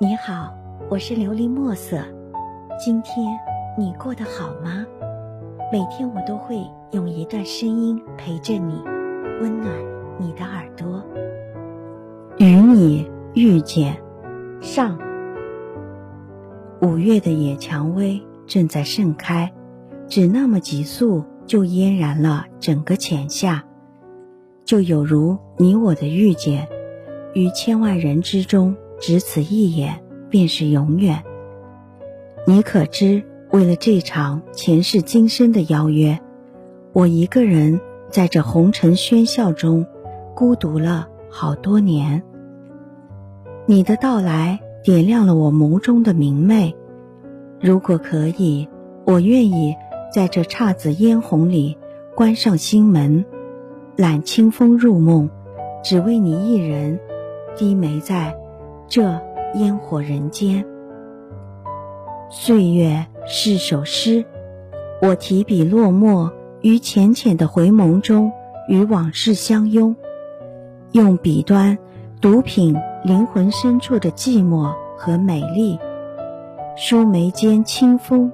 你好，我是琉璃墨色。今天你过得好吗？每天我都会用一段声音陪着你，温暖你的耳朵。与你遇见，上。五月的野蔷薇正在盛开，只那么几束就嫣然了整个浅夏，就有如你我的遇见，于千万人之中。只此一眼，便是永远。你可知，为了这场前世今生的邀约，我一个人在这红尘喧嚣中，孤独了好多年。你的到来点亮了我眸中的明媚。如果可以，我愿意在这姹紫嫣红里关上心门，揽清风入梦，只为你一人低眉在。这烟火人间，岁月是首诗，我提笔落墨于浅浅的回眸中，与往事相拥，用笔端独品灵魂深处的寂寞和美丽，书眉间清风，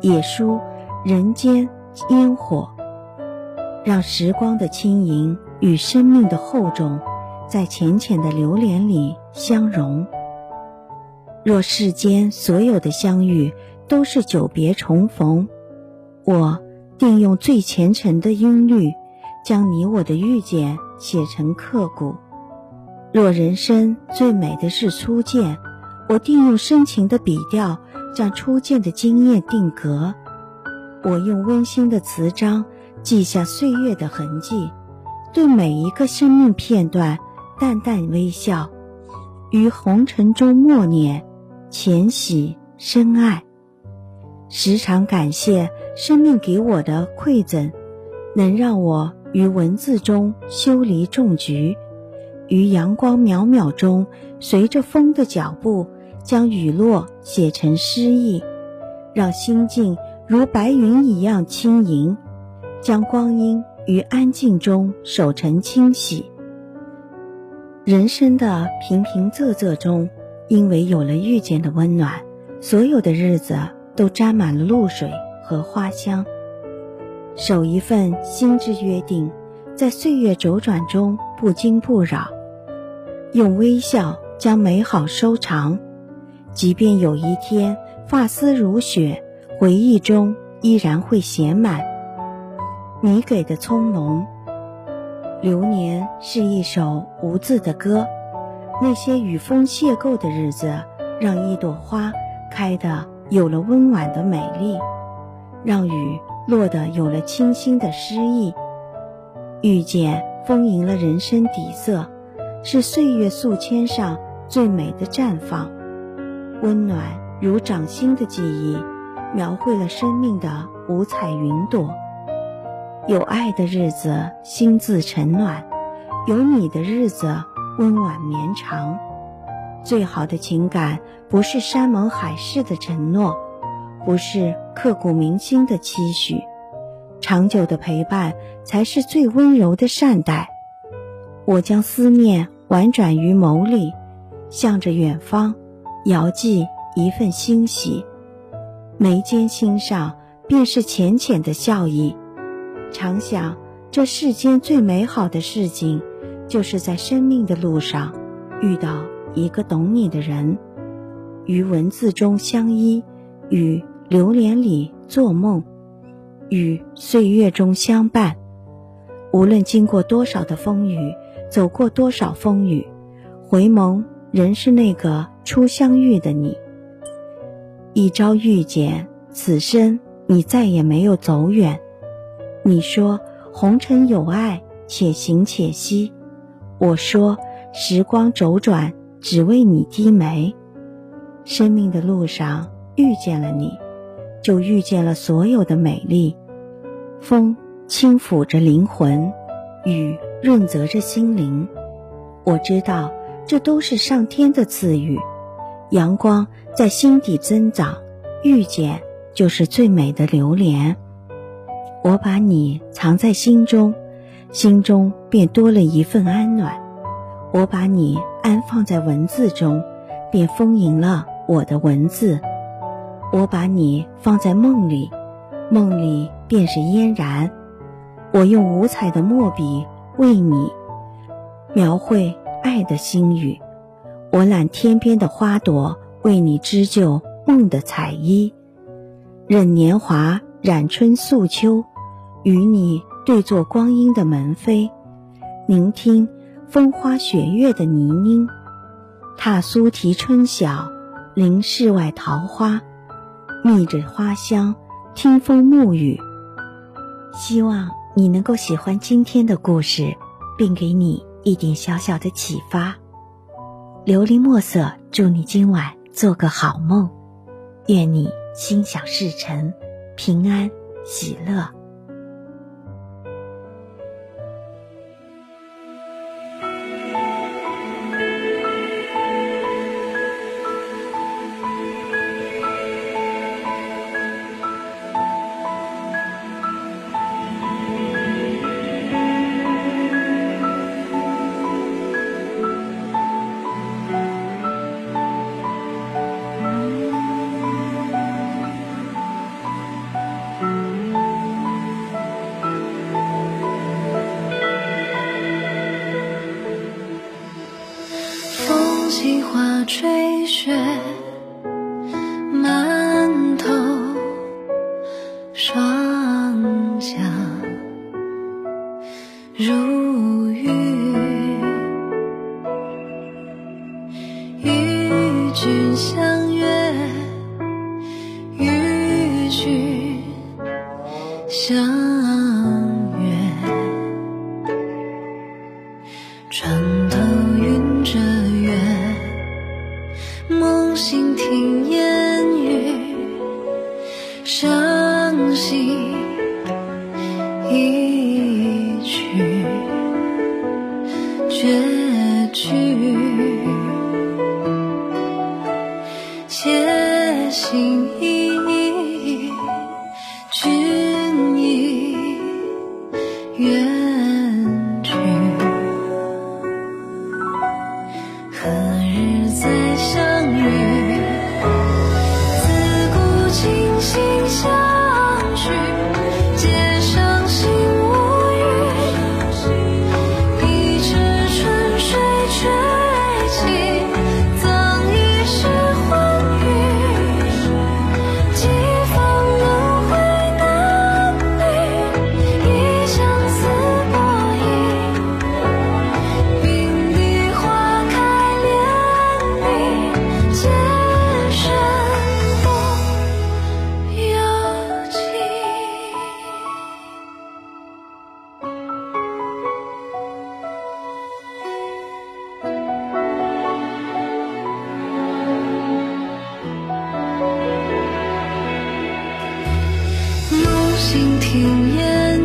也书人间烟火，让时光的轻盈与生命的厚重。在浅浅的流连里相融。若世间所有的相遇都是久别重逢，我定用最虔诚的音律，将你我的遇见写成刻骨。若人生最美的是初见，我定用深情的笔调，将初见的惊艳定格。我用温馨的词章，记下岁月的痕迹，对每一个生命片段。淡淡微笑，于红尘中默念，浅喜深爱。时常感谢生命给我的馈赠，能让我于文字中修篱种菊，于阳光渺渺中，随着风的脚步，将雨落写成诗意，让心境如白云一样轻盈，将光阴于安静中守成清洗。人生的平平仄仄中，因为有了遇见的温暖，所有的日子都沾满了露水和花香。守一份心之约定，在岁月周转中不惊不扰，用微笑将美好收藏。即便有一天发丝如雪，回忆中依然会写满你给的葱茏。流年是一首无字的歌，那些与风邂逅的日子，让一朵花开得有了温婉的美丽，让雨落得有了清新的诗意。遇见丰盈了人生底色，是岁月素笺上最美的绽放，温暖如掌心的记忆，描绘了生命的五彩云朵。有爱的日子，心自沉暖；有你的日子，温婉绵长。最好的情感，不是山盟海誓的承诺，不是刻骨铭心的期许，长久的陪伴才是最温柔的善待。我将思念婉转于眸里，向着远方，遥寄一份欣喜。眉间心上，便是浅浅的笑意。常想，这世间最美好的事情，就是在生命的路上遇到一个懂你的人，于文字中相依，与流年里做梦，与岁月中相伴。无论经过多少的风雨，走过多少风雨，回眸仍是那个初相遇的你。一朝遇见，此生你再也没有走远。你说红尘有爱，且行且惜。我说时光周转，只为你低眉。生命的路上遇见了你，就遇见了所有的美丽。风轻抚着灵魂，雨润泽着心灵。我知道这都是上天的赐予。阳光在心底增长，遇见就是最美的流连。我把你藏在心中，心中便多了一份安暖；我把你安放在文字中，便丰盈了我的文字。我把你放在梦里，梦里便是嫣然。我用五彩的墨笔为你描绘爱的心语，我揽天边的花朵为你织就梦的彩衣，任年华染春素秋，与你对坐光阴的门扉，聆听风花雪月的呢宁，踏苏堤春晓，临世外桃花。觅着花香，听风沐雨。希望你能够喜欢今天的故事，并给你一点小小的启发。琉璃墨色，祝你今晚做个好梦，愿你心想事成，平安喜乐。起花吹雪，息。静听夜